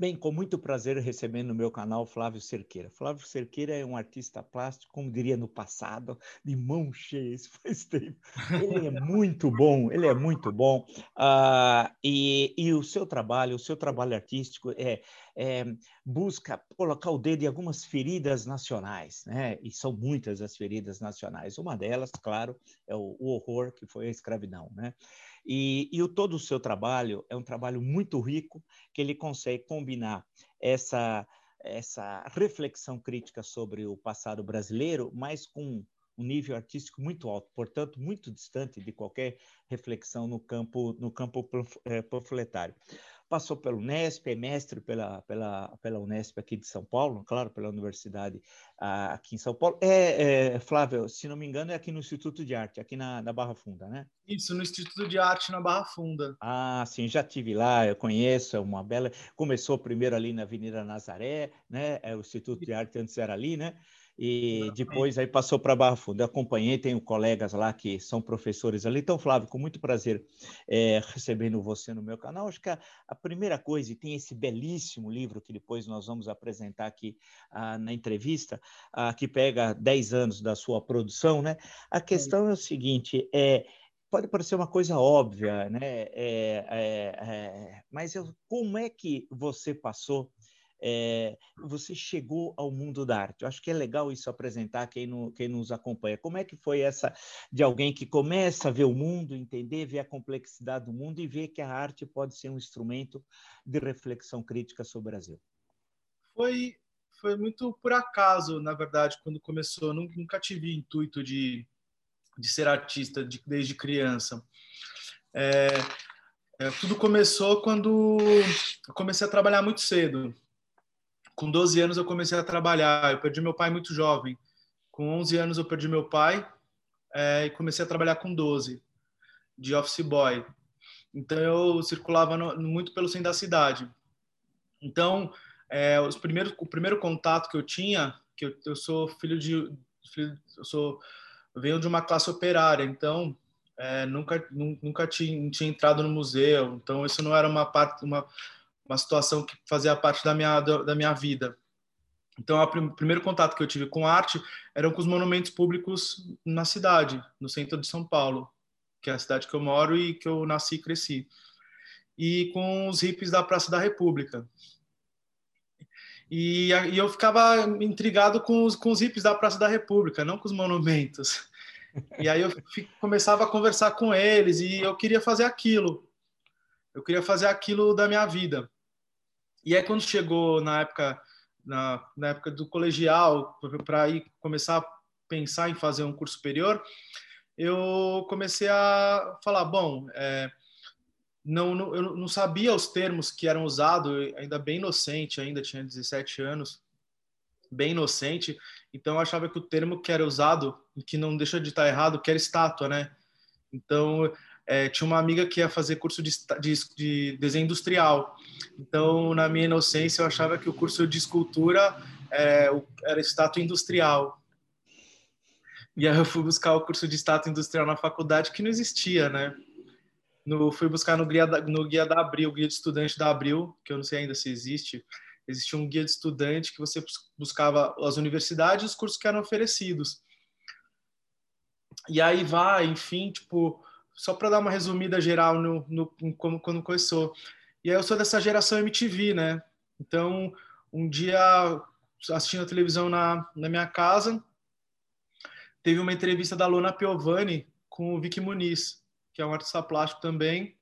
Bem, com muito prazer recebendo no meu canal Flávio Cerqueira. Flávio Cerqueira é um artista plástico, como diria no passado, de mão cheia, isso faz tempo. Ele é muito bom, ele é muito bom. Uh, e, e o seu trabalho, o seu trabalho artístico é, é, busca colocar o dedo em algumas feridas nacionais, né? E são muitas as feridas nacionais. Uma delas, claro, é o, o horror que foi a escravidão, né? E, e o, todo o seu trabalho é um trabalho muito rico, que ele consegue combinar essa, essa reflexão crítica sobre o passado brasileiro, mas com um nível artístico muito alto, portanto, muito distante de qualquer reflexão no campo, no campo eh, panfletário passou pelo Unesp, é mestre pela, pela, pela Unesp aqui de São Paulo, claro, pela Universidade uh, aqui em São Paulo. É, é, Flávio, se não me engano, é aqui no Instituto de Arte, aqui na, na Barra Funda, né? Isso, no Instituto de Arte na Barra Funda. Ah, sim, já tive lá, eu conheço, é uma bela. Começou primeiro ali na Avenida Nazaré, né? É, o Instituto de Arte antes era ali, né? E depois aí passou para Barra Funda. Eu acompanhei, tenho colegas lá que são professores ali. Então, Flávio, com muito prazer é, recebendo você no meu canal. Acho que a, a, primeira coisa, e tem esse belíssimo livro que depois nós vamos apresentar aqui ah, na entrevista, ah, que pega 10 anos da sua produção, né? A questão é o seguinte, é pode parecer uma coisa óbvia, né? É, é, é, mas eu, como é que você passou é, você chegou ao mundo da arte. Eu acho que é legal isso apresentar quem, no, quem nos acompanha. Como é que foi essa de alguém que começa a ver o mundo, entender, ver a complexidade do mundo e ver que a arte pode ser um instrumento de reflexão crítica sobre o Brasil? Foi, foi muito por acaso, na verdade, quando começou. Eu nunca tive intuito de, de ser artista de, desde criança. É, é, tudo começou quando eu comecei a trabalhar muito cedo com 12 anos eu comecei a trabalhar. Eu perdi meu pai muito jovem. Com 11 anos eu perdi meu pai é, e comecei a trabalhar com 12, de office boy. Então eu circulava no, muito pelo centro da cidade. Então, é, os primeiros, o primeiro contato que eu tinha, que eu, eu sou filho de, filho, eu sou venho de uma classe operária, então é, nunca nunca tinha, tinha entrado no museu, então isso não era uma parte uma uma situação que fazia parte da minha, da minha vida. Então, o primeiro contato que eu tive com arte eram com os monumentos públicos na cidade, no centro de São Paulo, que é a cidade que eu moro e que eu nasci e cresci. E com os hippies da Praça da República. E, e eu ficava intrigado com os, com os hippies da Praça da República, não com os monumentos. E aí eu começava a conversar com eles e eu queria fazer aquilo. Eu queria fazer aquilo da minha vida. E aí quando chegou na época na, na época do colegial para começar a pensar em fazer um curso superior, eu comecei a falar, bom, é, não, não, eu não sabia os termos que eram usados, ainda bem inocente, ainda tinha 17 anos, bem inocente, então eu achava que o termo que era usado, que não deixa de estar errado, que era estátua, né? Então é, tinha uma amiga que ia fazer curso de, de, de, desenho industrial. Então, na minha inocência, eu achava que o curso de escultura é, era estátua industrial. E aí eu fui buscar o curso de estátua industrial na faculdade, que não existia, né? No, fui buscar no guia, da, no guia da Abril, guia de estudante da Abril, que eu não sei ainda se existe. Existia um guia de estudante que você buscava as universidades e os cursos que eram oferecidos. E aí vai, enfim, tipo, só para dar uma resumida geral no, no, como quando começou. E aí eu sou dessa geração MTV, né? Então, um dia assistindo a televisão na, na minha casa, teve uma entrevista da Lona Piovani com o Vicky Muniz, que é um artista plástico também.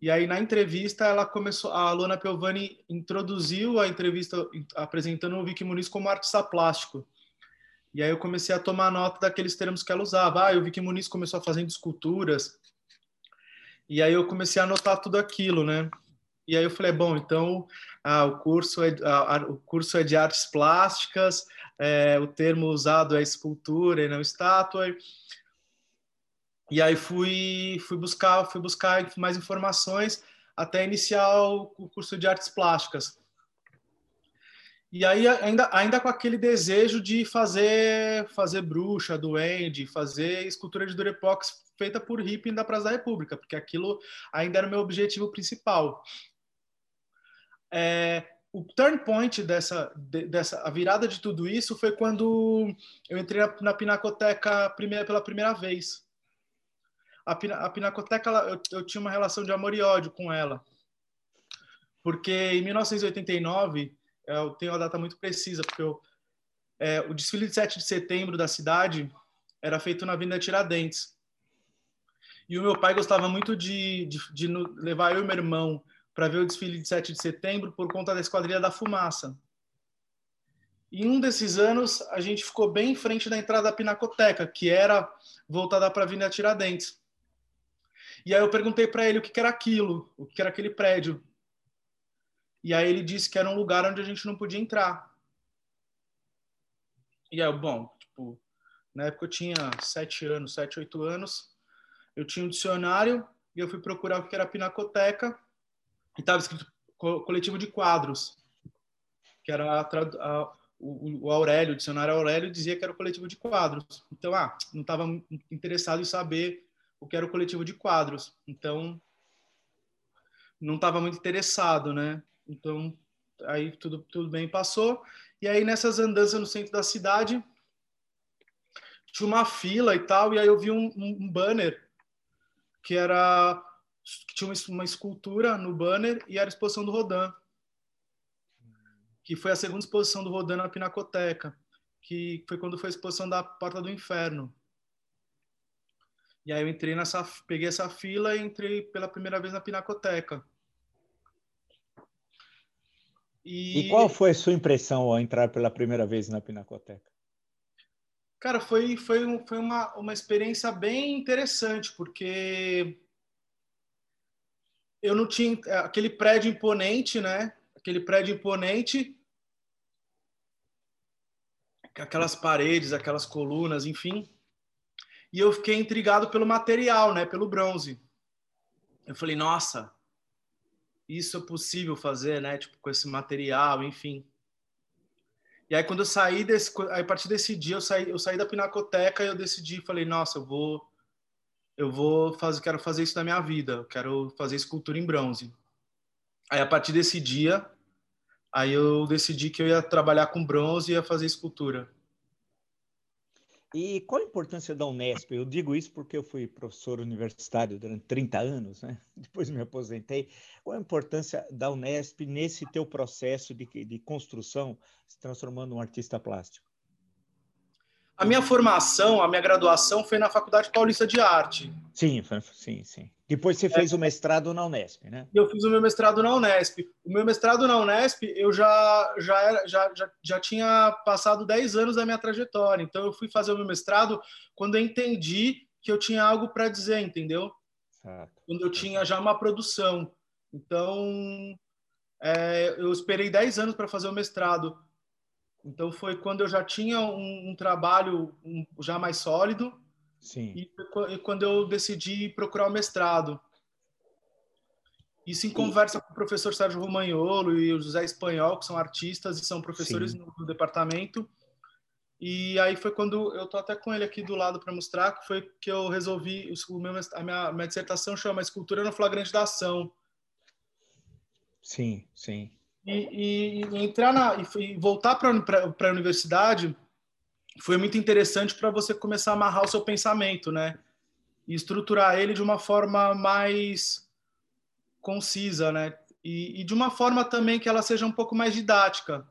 E aí na entrevista ela começou, a Lona Piovani introduziu a entrevista apresentando o Vicky Muniz como artista plástico. E aí eu comecei a tomar nota daqueles termos que ela usava. Ah, eu vi que Muniz começou a fazer esculturas. E aí eu comecei a anotar tudo aquilo, né? E aí eu falei, bom, então ah, o, curso é, ah, o curso é de artes plásticas, é, o termo usado é escultura e não estátua. E aí fui, fui buscar fui buscar mais informações até iniciar o curso de artes plásticas. E aí ainda, ainda com aquele desejo de fazer fazer bruxa, duende, fazer escultura de durepox feita por hippie da Praça da República, porque aquilo ainda era o meu objetivo principal. É, o turn point dessa, dessa a virada de tudo isso foi quando eu entrei na, Pinacoteca primeira, pela primeira vez. A, a Pinacoteca, ela, eu, eu, tinha uma relação de amor e ódio com ela. Porque em 1989, eu tenho a data muito precisa, porque eu, é, o desfile de 7 de setembro da cidade era feito na Avenida Tiradentes. E o meu pai gostava muito de, de, de levar eu e meu irmão para ver o desfile de 7 de setembro por conta da Esquadrilha da Fumaça. E um desses anos, a gente ficou bem em frente da entrada da Pinacoteca, que era voltada para a Avenida Tiradentes. E aí eu perguntei para ele o que era aquilo, o que era aquele prédio. E aí ele disse que era um lugar onde a gente não podia entrar. E aí, bom, tipo, na época eu tinha sete anos, sete, oito anos, eu tinha um dicionário e eu fui procurar o que era Pinacoteca e estava escrito coletivo de quadros, que era a, a, o, o, Aurélio, o dicionário Aurélio dizia que era o coletivo de quadros. Então, ah, não estava interessado em saber o que era o coletivo de quadros. Então, não estava muito interessado, né? Então, aí tudo, tudo bem passou. E aí, nessas andanças no centro da cidade, tinha uma fila e tal, e aí eu vi um, um, banner que era que tinha uma escultura no banner e era exposição do Rodin, que foi a segunda exposição do Rodin na Pinacoteca, que foi quando foi a exposição da Porta do Inferno. E aí eu entrei nessa, peguei essa fila e entrei pela primeira vez na Pinacoteca. E... e qual foi a sua impressão ao entrar pela primeira vez na Pinacoteca? Cara, foi, foi, foi uma, uma experiência bem interessante, porque eu não tinha é, aquele prédio imponente, né? Aquele prédio imponente, aquelas paredes, aquelas colunas, enfim. E eu fiquei intrigado pelo material, né? Pelo bronze. Eu falei, nossa, isso é possível fazer, né? Tipo, com esse material, enfim. E aí, quando eu saí desse, a partir desse dia, eu saí, eu saí da pinacoteca e eu decidi, falei, nossa, eu vou eu vou fazer, quero fazer isso na minha vida, eu quero fazer escultura em bronze. Aí a partir desse dia, aí eu decidi que eu ia trabalhar com bronze e ia fazer escultura. E qual a importância da Unesp? Eu digo isso porque eu fui professor universitário durante 30 anos, né? depois me aposentei. Qual a importância da Unesp nesse teu processo de, de construção, se transformando em um artista plástico? A minha formação, a minha graduação foi na Faculdade Paulista de Arte. Sim, sim, sim. Depois você fez é. o mestrado na Unesp, né? Eu fiz o meu mestrado na Unesp. O meu mestrado na Unesp, eu já, já, era, já, já, já tinha passado 10 anos da minha trajetória. Então, eu fui fazer o meu mestrado quando eu entendi que eu tinha algo para dizer, entendeu? Certo. Quando eu tinha já uma produção. Então, é, eu esperei 10 anos para fazer o mestrado. Então foi quando eu já tinha um, um trabalho um, já mais sólido. Sim. E, e quando eu decidi procurar o mestrado. Isso em conversa com o professor Sérgio Romagnolo e o José Espanhol, que são artistas e são professores no, no, departamento. E aí foi quando eu tô até com ele aqui do lado para mostrar que foi que eu resolvi o meu, a minha, minha dissertação chama Escultura no flagrante da ação. Sim, sim e, e entrar na e voltar para a universidade foi muito interessante para você começar a amarrar o seu pensamento, né? E estruturar ele de uma forma mais concisa, né? E, e de uma forma também que ela seja um pouco mais didática,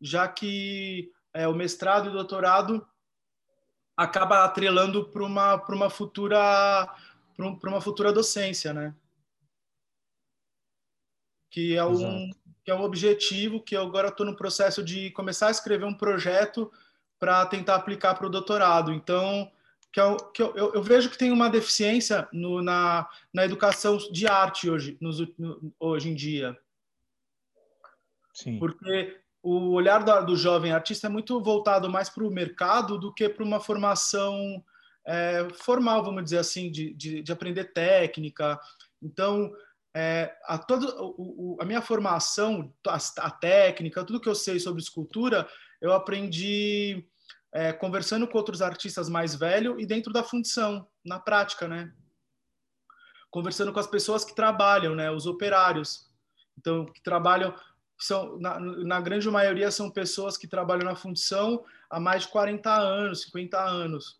já que é, o mestrado e o doutorado acaba atrelando para uma para uma futura para uma futura docência, né? Que é um, que é um objetivo que eu agora estou no processo de começar a escrever um projeto para tentar aplicar para o doutorado. Então, que, eu, que eu, eu, vejo que tem uma deficiência no, na, na educação de arte hoje, nos, no, hoje em dia. Sim. Porque o olhar do, do jovem artista é muito voltado mais para o mercado do que para uma formação é, formal, vamos dizer assim, de, de, de aprender técnica. Então, é, a, o, a minha formação, a, a, técnica, tudo que eu sei sobre escultura, eu aprendi é, conversando com outros artistas mais velhos e dentro da função, na prática, né? Conversando com as pessoas que trabalham, né? Os operários. Então, que trabalham são, na, na grande maioria, são pessoas que trabalham na fundição há mais de 40 anos, 50 anos.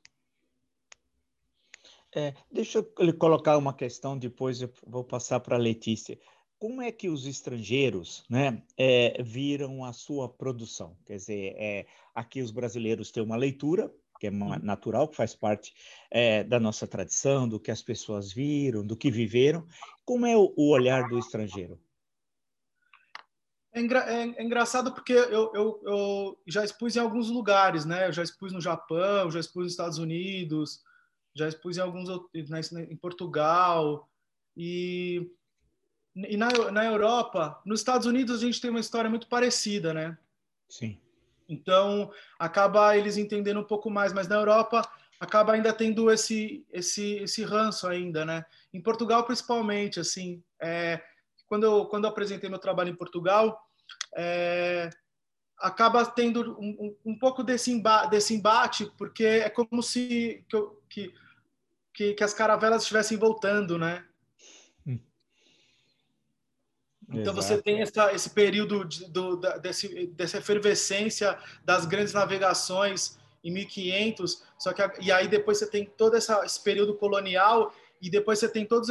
É, deixa eu colocar uma questão, depois eu vou passar para a Letícia. Como é que os estrangeiros né, é, viram a sua produção? Quer dizer, é, aqui os brasileiros têm uma leitura, que é uhum. natural, que faz parte é, da nossa tradição, do que as pessoas viram, do que viveram. Como é o, o olhar do estrangeiro? É, engra é, é engraçado porque eu, eu, eu, já expus em alguns lugares, né? Eu já expus no Japão, já expus nos Estados Unidos, já expus em alguns né, em Portugal e, e na, na Europa, nos Estados Unidos a gente tem uma história muito parecida, né? Sim. Então acaba eles entendendo um pouco mais, mas na Europa acaba ainda tendo esse esse esse ranço ainda, né? Em Portugal principalmente, assim, é, quando eu, quando eu apresentei meu trabalho em Portugal, é, acaba tendo um, um, pouco desse, emba desse embate, porque é como se que, que, que as caravelas estivessem voltando, né? Hum. Então Exato. você tem essa, esse período de, do, da, desse, dessa efervescência das grandes navegações em 1500, só que e aí depois você tem todo essa, esse período colonial e depois você tem todas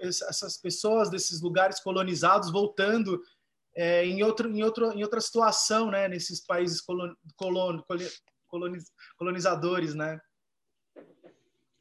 essas pessoas desses lugares colonizados voltando é, em, outro, em, outro, em outra situação, né? Nesses países colon, colon, coloniz, colonizadores, né?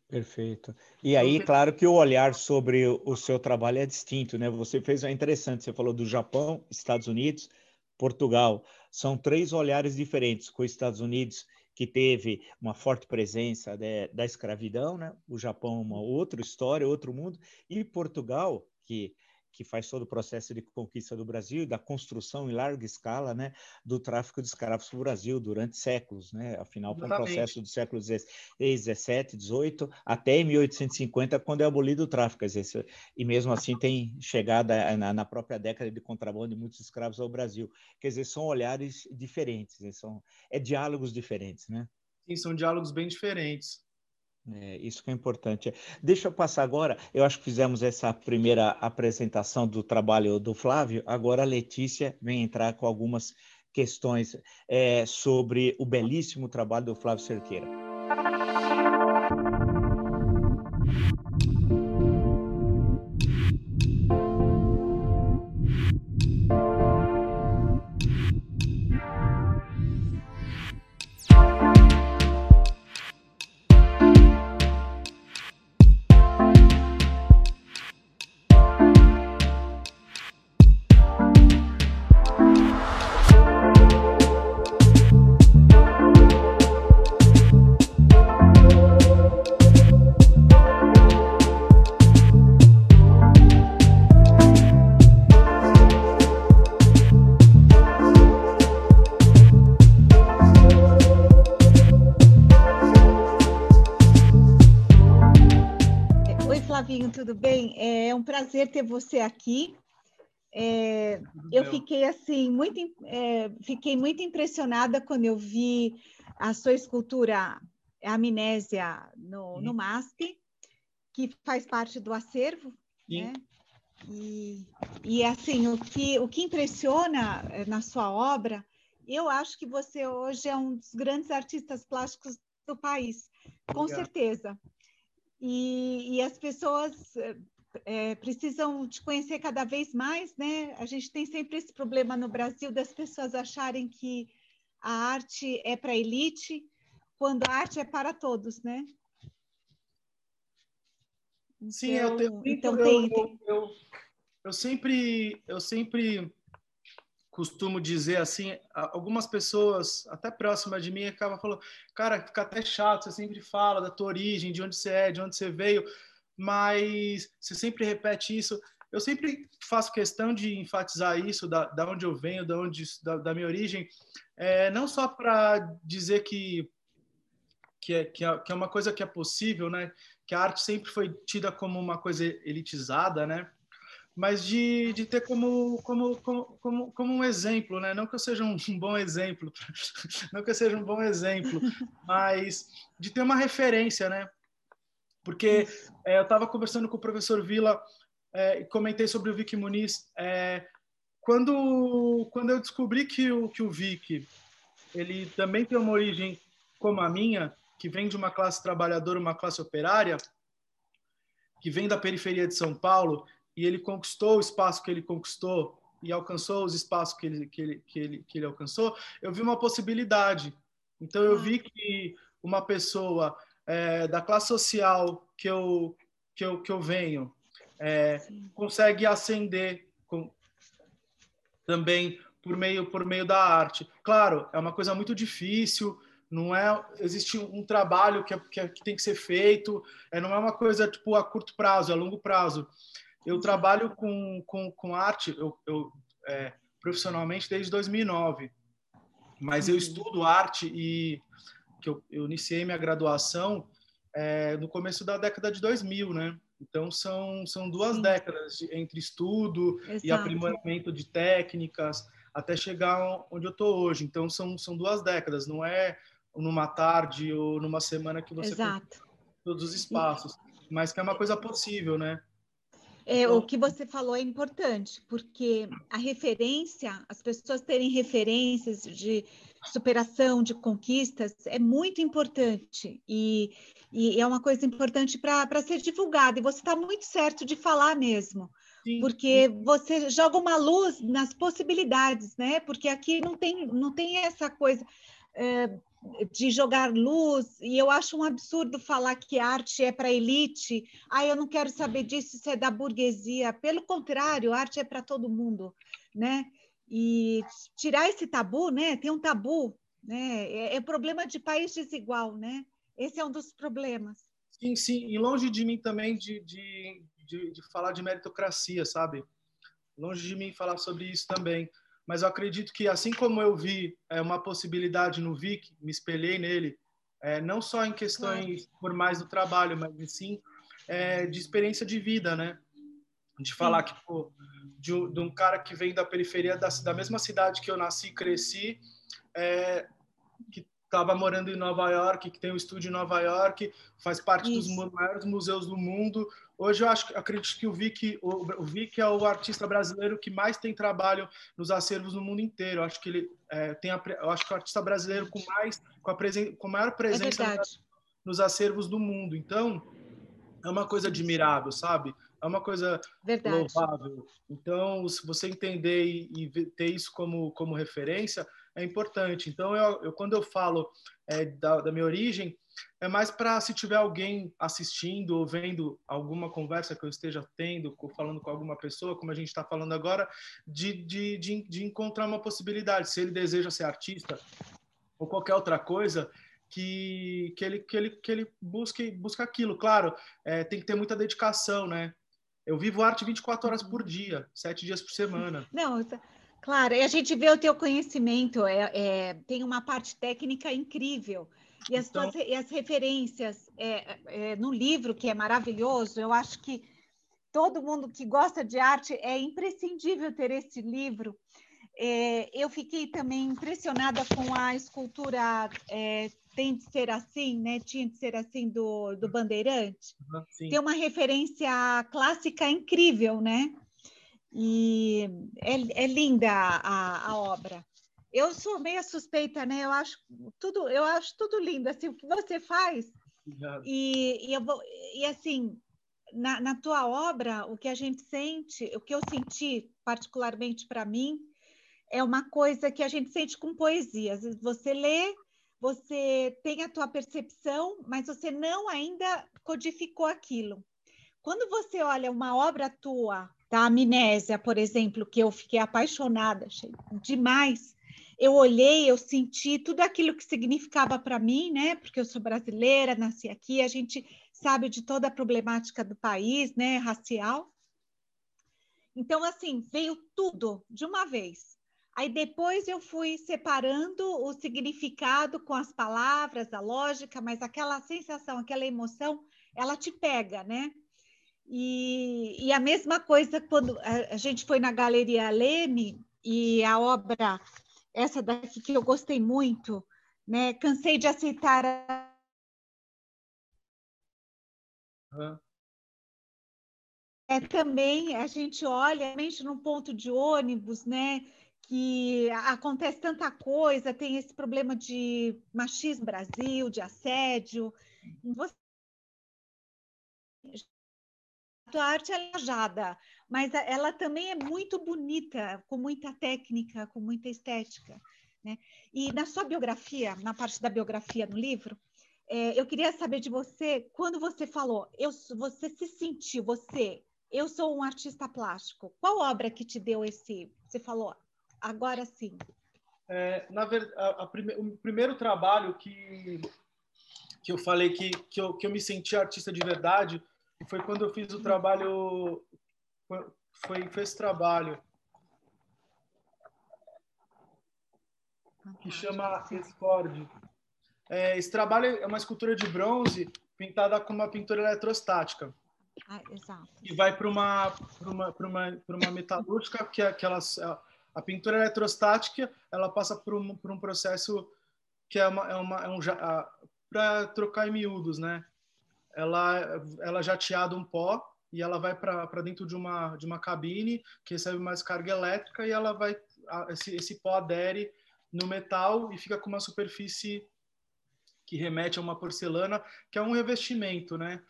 Perfeito. E aí, claro que o olhar sobre o seu trabalho é distinto, né? Você fez, é interessante, você falou do Japão, Estados Unidos, Portugal. São três olhares diferentes, com os Estados Unidos que teve uma forte presença de, da escravidão, né? O Japão uma outra história, outro mundo, e Portugal que que faz todo o processo de conquista do Brasil, da construção em larga escala, né, do tráfico de escravos para o Brasil durante séculos, né? Afinal, foi um processo do século XVI, XVII, XVIII, até 1850, quando é abolido o tráfico. Dizer, e mesmo assim tem chegada na, na, própria década de contrabando de muitos escravos ao Brasil. Quer dizer, são olhares diferentes, né? são é diálogos diferentes, né? Sim, são diálogos bem diferentes. É, isso que é importante. Deixa eu passar agora. Eu acho que fizemos essa primeira apresentação do trabalho do Flávio. Agora a Letícia vem entrar com algumas questões é, sobre o belíssimo trabalho do Flávio Cerqueira. Prazer ter você aqui. É, eu fiquei assim muito é, fiquei muito impressionada quando eu vi a sua escultura Amnésia no, no MASP, que faz parte do acervo, Sim. né? E, e assim o que o que impressiona é, na sua obra, eu acho que você hoje é um dos grandes artistas plásticos do país, com Obrigado. certeza. E, e, as pessoas é, precisam te conhecer cada vez mais, né? A gente tem sempre esse problema no Brasil das pessoas acharem que a arte é para a elite, quando a arte é para todos, né? Então, Sim, eu, tenho, então, eu, tem, eu, eu, eu sempre eu sempre costumo dizer assim, algumas pessoas até próximas de mim acabam falando, cara, fica até chato, você sempre fala da tua origem, de onde você é, de onde você veio mas você sempre repete isso. Eu sempre faço questão de enfatizar isso, da, da onde eu venho, da, onde, da, da minha origem, é, não só para dizer que, é, que, é, que é uma coisa que é possível, né? que a arte sempre foi tida como uma coisa elitizada, né? mas de, de ter como, como, como, como, um exemplo, né? Não que eu seja um, um bom exemplo, não que eu seja um bom exemplo, mas de ter uma referência, né? Porque é, eu estava conversando com o professor Vila é, e comentei sobre o Vicky Muniz. É, quando, quando eu descobri que o, que o Vic ele também tem uma origem como a minha, que vem de uma classe trabalhadora, uma classe operária, que vem da periferia de São Paulo, e ele conquistou o espaço que ele conquistou e alcançou os espaços que ele, que ele, que ele, que ele alcançou, eu vi uma possibilidade. Então, eu vi que uma pessoa é, da classe social que eu, que eu, que eu venho é, consegue ascender com, também por meio, por meio da arte. Claro, é uma coisa muito difícil, não é existe um trabalho que, é, que, é, que, tem que ser feito é não é uma coisa tipo a curto prazo é a longo prazo eu trabalho com, com, com arte eu, eu é, profissionalmente desde 2009 mas eu uhum. estudo arte e que eu, eu iniciei minha graduação é, no começo da década de 2000 né então são são duas Sim. décadas de, entre estudo Exato. e aprimoramento de técnicas até chegar onde eu estou hoje então são são duas décadas não é numa tarde ou numa semana que você todos os espaços, mas que é uma coisa possível, né? É, então... O que você falou é importante, porque a referência, as pessoas terem referências de superação, de conquistas, é muito importante e, e é uma coisa importante para ser divulgada. E você está muito certo de falar mesmo, Sim. porque você joga uma luz nas possibilidades, né? Porque aqui não tem, não tem essa coisa. É, de jogar luz, e eu acho um absurdo falar que arte é para elite. Ah, eu não quero saber disso, isso é da burguesia. Pelo contrário, arte é para todo mundo, né? E tirar esse tabu, né? Tem um tabu, né? É, é problema de país desigual, né? Esse é um dos problemas. Sim, sim. E longe de mim também de, de, de, de falar de meritocracia, sabe? Longe de mim falar sobre isso também mas eu acredito que assim como eu vi é, uma possibilidade no Vic, me espelhei nele, é, não só em questões formais do trabalho, mas sim é, de experiência de vida, né? De falar que pô, de, de, um cara que vem da periferia da, da mesma cidade que eu nasci e cresci, é, que estava morando em Nova York, que tem um estúdio em Nova York, faz parte Isso. dos maiores museus do mundo. Hoje eu acho, acredito que o Vic, o, o Vic é o artista brasileiro que mais tem trabalho nos acervos no mundo inteiro. Eu acho que ele é, tem, a, eu acho que é o artista brasileiro com mais, com a presen, com maior presença é nos, nos acervos do mundo. Então é uma coisa admirável, sabe? É uma coisa Verdade. louvável. Então, se você entender e, e ter isso como, como referência, é importante. Então, eu, eu quando eu falo é, da, da minha origem, é mais para se tiver alguém assistindo ou vendo alguma conversa que eu esteja tendo, falando com alguma pessoa, como a gente está falando agora, de, de, de, de, encontrar uma possibilidade. Se ele deseja ser artista ou qualquer outra coisa, que, que, ele, que, ele, que ele busque, busque aquilo. Claro, é, tem que ter muita dedicação, né? Eu vivo arte 24 horas por dia, sete dias por semana. Não, Claro, e a gente vê o teu conhecimento, é, é tem uma parte técnica incrível. E as, então... tuas, e as referências é, é, no livro, que é maravilhoso, eu acho que todo mundo que gosta de arte é imprescindível ter esse livro. É, eu fiquei também impressionada com a escultura é, Tem de Ser Assim, né? Tinha de Ser Assim, do, do Bandeirante. Uhum, Tem uma referência clássica incrível, né? E é, é linda a, a, obra. Eu sou meio suspeita, né? Eu acho tudo, eu acho tudo lindo, assim, o que você faz. E, e, eu vou, e assim, na, na tua obra, o que a gente sente, o que eu senti particularmente para mim, é uma coisa que a gente sente com poesia. Você lê, você tem a tua percepção, mas você não ainda codificou aquilo. Quando você olha uma obra tua da amnésia, por exemplo, que eu fiquei apaixonada, achei demais. Eu olhei, eu senti tudo aquilo que significava para mim, né? Porque eu sou brasileira, nasci aqui, a gente sabe de toda a problemática do país, né, racial. Então, assim, veio tudo de uma vez. Aí depois eu fui separando o significado com as palavras, a lógica, mas aquela sensação, aquela emoção, ela te pega, né? E, e a mesma coisa quando a, a gente foi na Galeria Leme e a obra, essa daqui que eu gostei muito, né? Cansei de aceitar a... Uhum. é, também a gente olha, realmente num ponto de ônibus, né? Que acontece tanta coisa, tem esse problema de machismo Brasil, de assédio. Você... A arte é engajada, mas ela também é muito bonita, com muita técnica, com muita estética. Né? E na sua biografia, na parte da biografia no livro, é, eu queria saber de você, quando você falou, eu, você se sentiu, você eu sou um artista plástico. Qual obra que te deu esse? Você falou, agora sim. É, na verdade, a, a prime, o primeiro trabalho que que eu falei que que eu, que eu me senti artista de verdade foi quando eu fiz o trabalho foi, foi esse trabalho que chama Escorde. É, esse trabalho é uma escultura de bronze pintada com uma pintura eletrostática. Ah, exato. E vai para uma, uma, uma, uma metalúrgica, que é aquelas. A pintura eletrostática ela passa por um, por um processo que é, uma, é, uma, é um. Para trocar em miúdos, né? Ela, ela é jateada um pó e ela vai para dentro de uma, de uma cabine que recebe mais carga elétrica e ela vai. Esse, esse pó adere no metal e fica com uma superfície que remete a uma porcelana, que é um revestimento, né?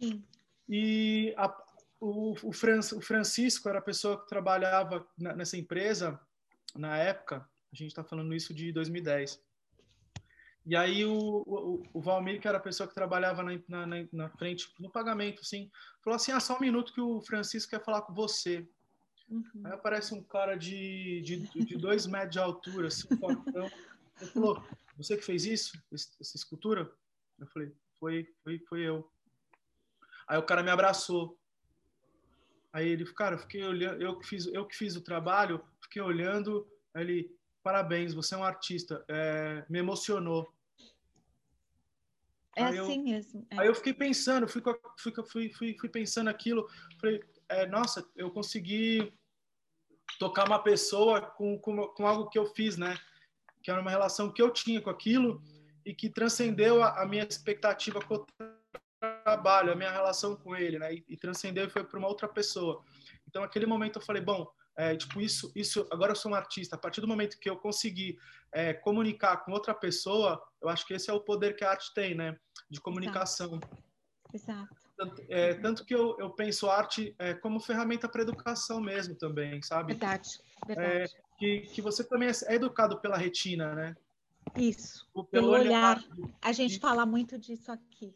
Sim. E a, o, o, Fran, o, Francisco era a pessoa que trabalhava na, nessa empresa na época, a gente está falando isso de 2010. E aí o, o, o, Valmir, que era a pessoa que trabalhava na, na, na, frente, no pagamento, assim, falou assim, ah, só um minuto que o Francisco quer falar com você. Uhum. Aí aparece um cara de, de, de dois metros de altura, assim, fortão. Ele falou, você que fez isso, essa escultura? Eu falei, foi, foi, foi eu. Aí o cara me abraçou. Aí ele, cara, eu fiquei olhando, eu que fiz, eu que fiz o trabalho, fiquei olhando, aí ele, parabéns, você é um artista, é, me emocionou. É aí assim eu, mesmo. É. Aí eu fiquei pensando, fui, fui, fui, fui, fui pensando aquilo, falei, é, nossa, eu consegui tocar uma pessoa com, com, com algo que eu fiz, né? Que era uma relação que eu tinha com aquilo e que transcendeu a, a minha expectativa com trabalho, a minha relação com ele, né? E, e transcendeu e foi para uma outra pessoa. Então, naquele momento eu falei, bom, é, tipo isso, isso. Agora eu sou um artista. A partir do momento que eu consegui é, comunicar com outra pessoa, eu acho que esse é o poder que a arte tem, né? De comunicação. Exato. Tanto, é, tanto que eu, eu penso arte é, como ferramenta para educação mesmo também, sabe? Verdade. Verdade. É, que, que você também é educado pela retina, né? Isso. Pelo, pelo olhar. olhar. A gente fala muito disso aqui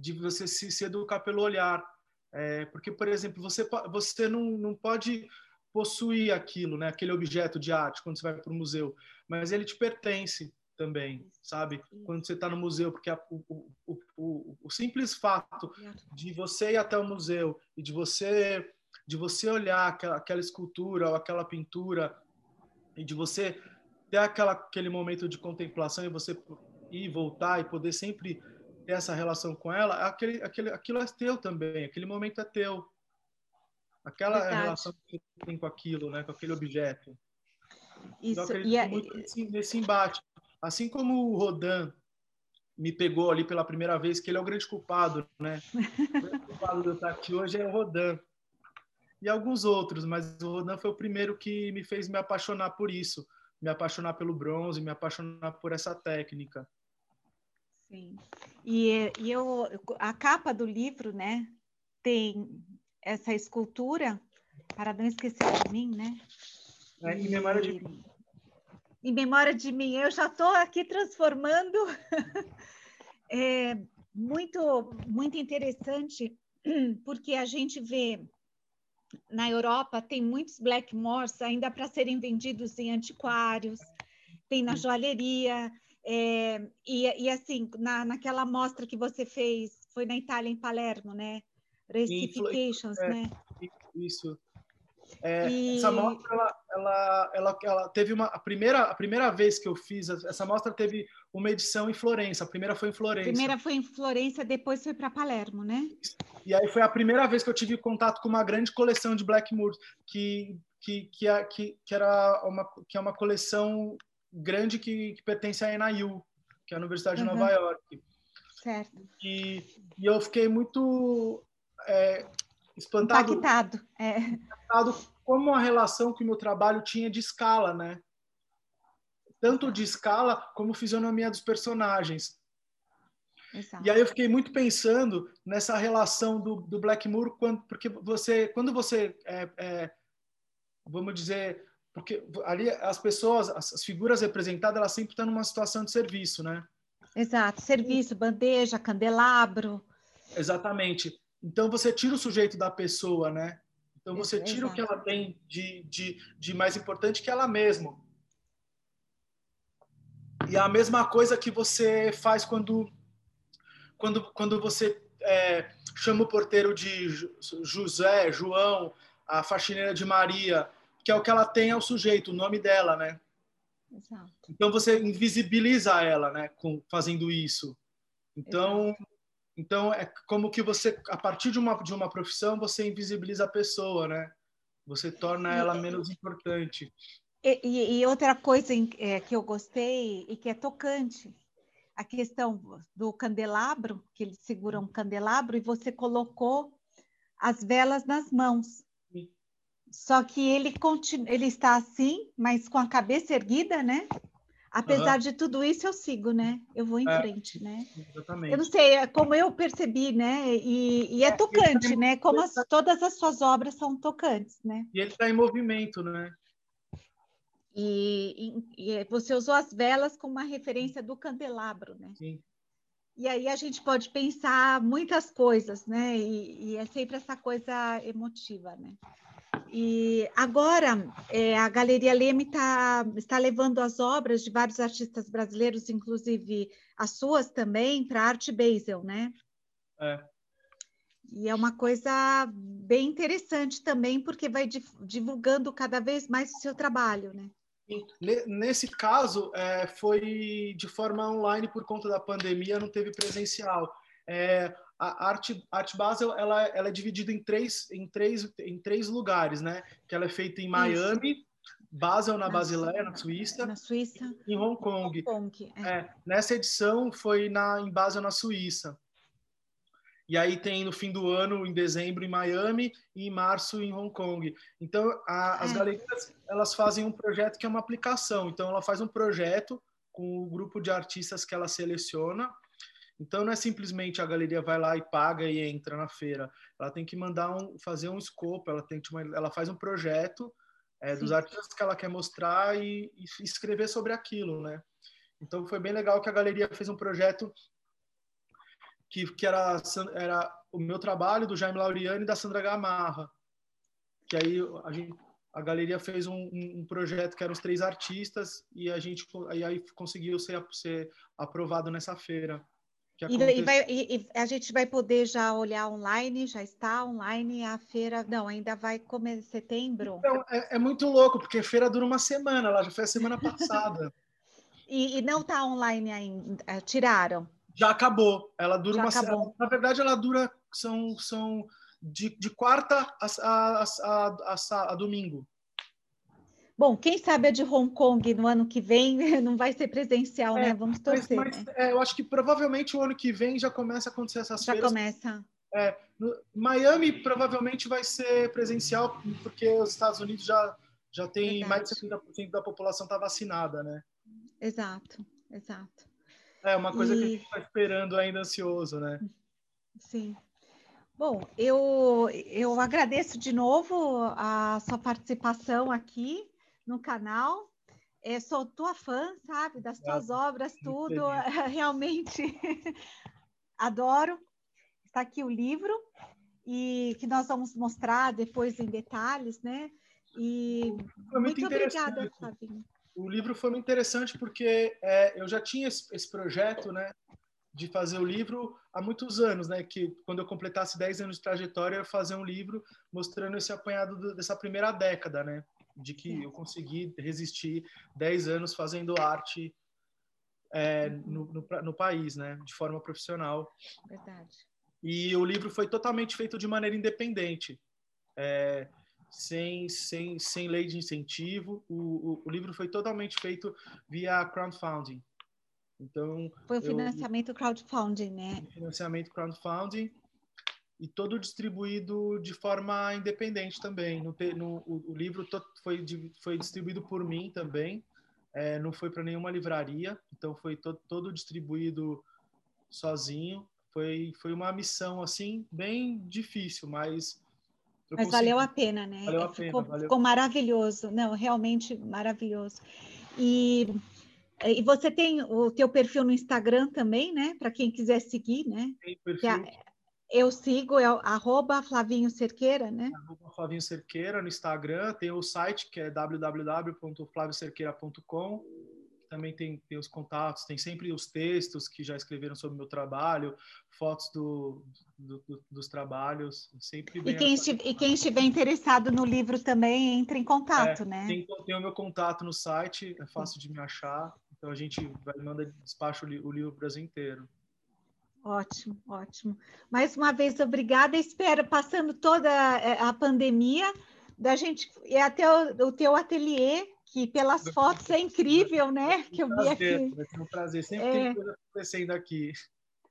de você se, se educar pelo olhar. É, porque, por exemplo, você, você não, não pode possuir aquilo, né, aquele objeto de arte quando você vai para o museu, mas ele te pertence também, sabe? Quando você está no museu, porque a, o, o, o, o, simples fato de você ir até o museu e de você de você olhar aquela, aquela escultura ou aquela pintura e de você ter aquela, aquele momento de contemplação e você ir voltar e poder sempre ter essa relação com ela, aquele, aquele, aquilo é teu também, aquele momento é teu. Aquela Verdade. relação que você tem com aquilo, né, com aquele objeto. Isso, então, e é... muito nesse, nesse embate. Assim como o Rodin me pegou ali pela primeira vez, que ele é o grande culpado, né? o grande culpado de eu estar aqui hoje é o Rodin. E alguns outros, mas o Rodin foi o primeiro que me fez me apaixonar por isso, me apaixonar pelo bronze, me apaixonar por essa técnica. Sim. E, e eu, a capa do livro, né, tem essa escultura, para não esquecer de mim, né? É, em memória de mim. Em memória de mim. Eu já estou aqui transformando. é muito, muito interessante, porque a gente vê na Europa tem muitos Blackmores ainda para serem vendidos em antiquários, tem na joalheria, é, e, e, assim, na, naquela mostra que você fez, foi na Itália, em Palermo, né? Recifications, é, né? Isso. É, e... Essa mostra, ela, ela, ela, ela, teve uma. A primeira, a primeira vez que eu fiz, essa mostra teve uma edição em Florença. A primeira foi em Florença. A primeira foi em Florença, depois foi para Palermo, né? E aí foi a primeira vez que eu tive contato com uma grande coleção de Blackmoor, que, que, que, que, que, era uma, que é uma coleção grande que, que pertence à NIU, que é a Universidade uhum. de Nova York. Certo. E, e eu fiquei muito. É, espantado, impactado, é. Como a relação que o meu trabalho tinha de escala, né? Tanto de escala como fisionomia dos personagens. Exato. E aí eu fiquei muito pensando nessa relação do, do Blackmoor, quando, porque você, quando você, é, é, vamos dizer, porque ali as pessoas, as, figuras representadas, elas sempre estão numa situação de serviço, né? Exato, serviço, bandeja, candelabro. Exatamente. Então você tira o sujeito da pessoa, né? Então você tira o que ela tem de, de, de mais importante que ela mesma. E a mesma coisa que você faz quando quando, quando você é, chama o porteiro de José, João, a faxineira de Maria, que é o que ela tem ao sujeito, o nome dela, né? Exato. Então você invisibiliza ela, né, com, fazendo isso. Então, Exato. Então é como que você, a partir de uma de uma profissão, você invisibiliza a pessoa, né? Você torna ela menos importante. E, e, e outra coisa é, que eu gostei e que é tocante a questão do candelabro, que ele segura um candelabro e você colocou as velas nas mãos. Só que ele continua, ele está assim, mas com a cabeça erguida, né? Apesar uhum. de tudo isso, eu sigo, né? Eu vou em é, frente, né? Exatamente. Eu não sei, é como eu percebi, né? E, e é, é tocante, né? Como as, todas as suas obras são tocantes, né? E ele está em movimento, né? E, e, e, você usou as velas como uma referência do candelabro, né? Sim. E aí a gente pode pensar muitas coisas, né? E, e é sempre essa coisa emotiva, né? E agora é, a Galeria Leme tá, está levando as obras de vários artistas brasileiros, inclusive as suas também, para a Arte Basel, né? É. E é uma coisa bem interessante também, porque vai divulgando cada vez mais o seu trabalho, né? Nesse caso, é, foi de forma online por conta da pandemia, não teve presencial. É, a arte, arte Basel ela, ela é dividida em três, em, três, em três lugares, né? Que ela é feita em Miami, Isso. Basel na, na Basileia, na Suíça, na Suíça e em Hong Kong. Hong Kong é. É, nessa edição foi na, em Basel, na Suíça. E aí tem no fim do ano, em dezembro, em Miami e em março em Hong Kong. Então, a, as é. galerias elas fazem um projeto que é uma aplicação. Então, ela faz um projeto com o grupo de artistas que ela seleciona. Então, não é simplesmente a galeria vai lá e paga e entra na feira. Ela tem que mandar um, fazer um escopo. Ela tem que uma, ela faz um projeto é, dos artistas que ela quer mostrar e, e escrever sobre aquilo, né? Então, foi bem legal que a galeria fez um projeto que, que era, era o meu trabalho, do Jaime Lauriani e da Sandra Gamarra. Que aí a, gente, a galeria fez um, um, projeto que eram os três artistas e a gente aí, aí conseguiu ser, ser aprovado nessa feira. E, e, vai, e, a gente vai poder já olhar online, já está online a feira. Não, ainda vai começar setembro. Então, é, é, muito louco, porque a feira dura uma semana, ela já foi a semana passada. e, e, não está online ainda, é, tiraram. Já acabou. Ela dura Já uma acabou. Na verdade, ela dura. São, são de, de quarta a, a, a, a domingo. Bom, quem sabe a de Hong Kong no ano que vem não vai ser presencial, é, né? Vamos torcer. Mas, mas né? é, eu acho que provavelmente o ano que vem já começa a acontecer essas já. Já começa. É, no, Miami provavelmente vai ser presencial, porque os Estados Unidos já, já tem Verdade. mais de 70% da população está vacinada, né? Exato, exato. É uma coisa e... que a gente está esperando ainda ansioso, né? Sim. Bom, eu, eu agradeço de novo a sua participação aqui no canal. É, sou tua fã, sabe, das tuas obras, tudo. Realmente adoro. Está aqui o livro e que nós vamos mostrar depois em detalhes, né? E muito, muito obrigada, Fabinho o livro foi muito interessante porque é, eu já tinha esse, esse, projeto, né, de fazer o livro há muitos anos, né, que quando eu completasse 10 anos de trajetória, eu ia fazer um livro mostrando esse apanhado do, dessa primeira década, né, de que eu consegui resistir 10 anos fazendo arte é, no, no, no, país, né, de forma profissional. Verdade. E o livro foi totalmente feito de maneira independente. É, sem, sem, sem lei de incentivo. O, o, o livro foi totalmente feito via crowdfunding. Então, foi o financiamento eu, crowdfunding, né? Financiamento crowdfunding. E todo distribuído de forma independente também. No, no o, o, livro foi, foi distribuído por mim também, é, não foi para nenhuma livraria, então foi to, todo distribuído sozinho. Foi, foi uma missão assim bem difícil, mas mas consegui. valeu a pena, né? Valeu a ficou, pena, valeu. ficou maravilhoso, não, realmente maravilhoso. E e você tem o teu perfil no Instagram também, né? Para quem quiser seguir, né? Tem perfil. É, eu sigo, é arroba Flavinho Cerqueira, né? Arroba Flavinho Cerqueira no Instagram, tem o site que é www.flaviocerqueira.com, também tem, tem os contatos, tem sempre os textos que já escreveram sobre o meu trabalho, fotos do, do, do, dos trabalhos, sempre e quem, estiver, e quem estiver interessado no livro também, entre em contato, é, né? Tem, tem o meu contato no site, é fácil de me achar, então a gente vai manda despacho o livro para o Brasil inteiro. Ótimo, ótimo. Mais uma vez, obrigada. Espero, passando toda eh, a pandemia, da gente ir até o, o teu ateliê, que pelas fotos é incrível, né? Que eu vi aqui. Vai ser um prazer, sempre é... tem coisa acontecendo aqui.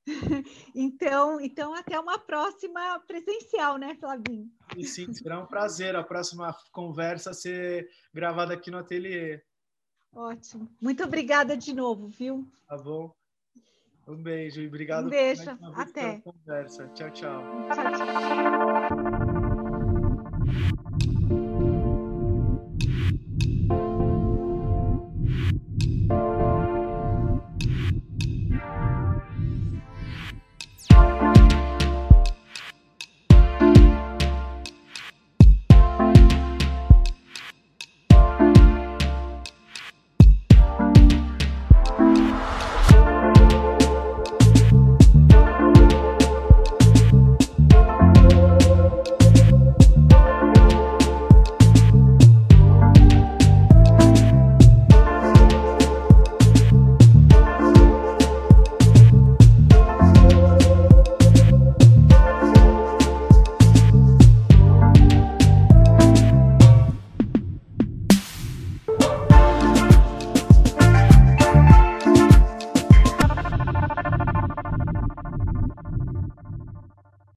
Então, então, até uma próxima presencial, né, Flavinho? E sim, será um prazer a próxima conversa ser gravada aqui no ateliê. Ótimo. Muito obrigada de novo, viu? Tá bom. Um beijo e obrigado. Um beijo. Até. Conversa. Tchau, tchau. tchau, tchau.